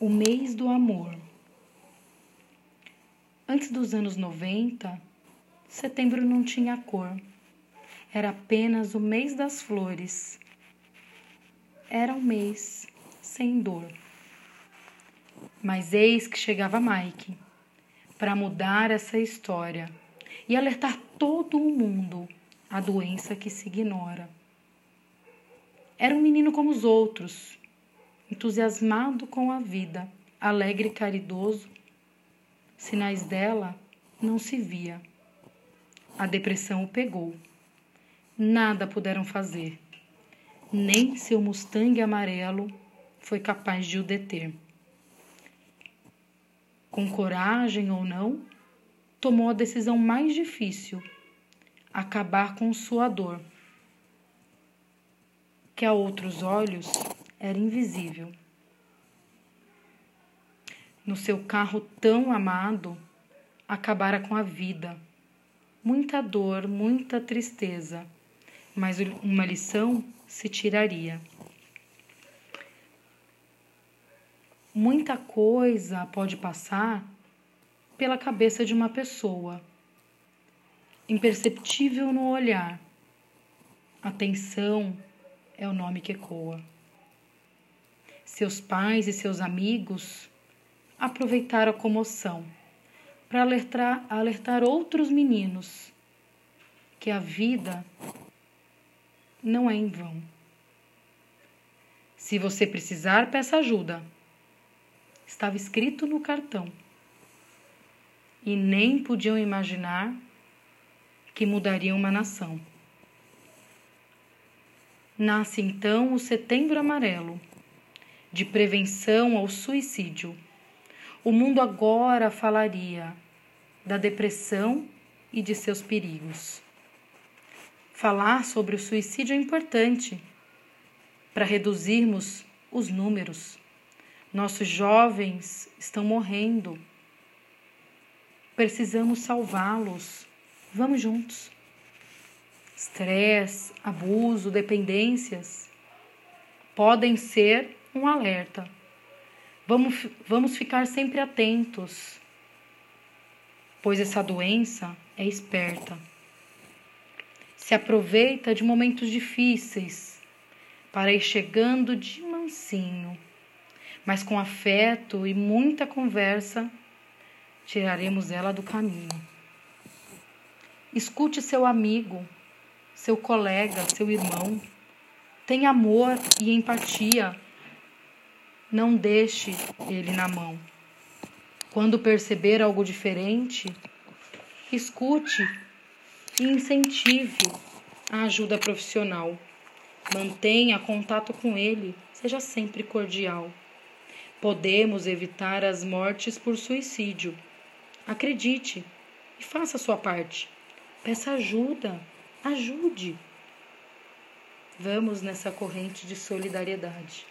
O mês do amor. Antes dos anos 90, setembro não tinha cor. Era apenas o mês das flores. Era um mês sem dor. Mas eis que chegava Mike para mudar essa história e alertar todo o mundo a doença que se ignora. Era um menino como os outros, entusiasmado com a vida, alegre e caridoso. Sinais dela não se via. A depressão o pegou. Nada puderam fazer. Nem seu Mustang amarelo foi capaz de o deter. Com coragem ou não, tomou a decisão mais difícil: acabar com sua dor, que a outros olhos era invisível. No seu carro tão amado, acabara com a vida. Muita dor, muita tristeza, mas uma lição se tiraria. Muita coisa pode passar pela cabeça de uma pessoa, imperceptível no olhar. Atenção é o nome que ecoa. Seus pais e seus amigos aproveitaram a comoção para alertar, alertar outros meninos que a vida não é em vão. Se você precisar, peça ajuda. Estava escrito no cartão. E nem podiam imaginar que mudaria uma nação. Nasce então o Setembro Amarelo de prevenção ao suicídio. O mundo agora falaria da depressão e de seus perigos. Falar sobre o suicídio é importante para reduzirmos os números. Nossos jovens estão morrendo. Precisamos salvá-los. Vamos juntos. Estresse, abuso, dependências podem ser um alerta. Vamos, vamos ficar sempre atentos, pois essa doença é esperta. Se aproveita de momentos difíceis para ir chegando de mansinho, mas com afeto e muita conversa, tiraremos ela do caminho. Escute seu amigo, seu colega, seu irmão. Tenha amor e empatia não deixe ele na mão. Quando perceber algo diferente, escute e incentive a ajuda profissional. Mantenha contato com ele, seja sempre cordial. Podemos evitar as mortes por suicídio. Acredite e faça a sua parte. Peça ajuda, ajude. Vamos nessa corrente de solidariedade.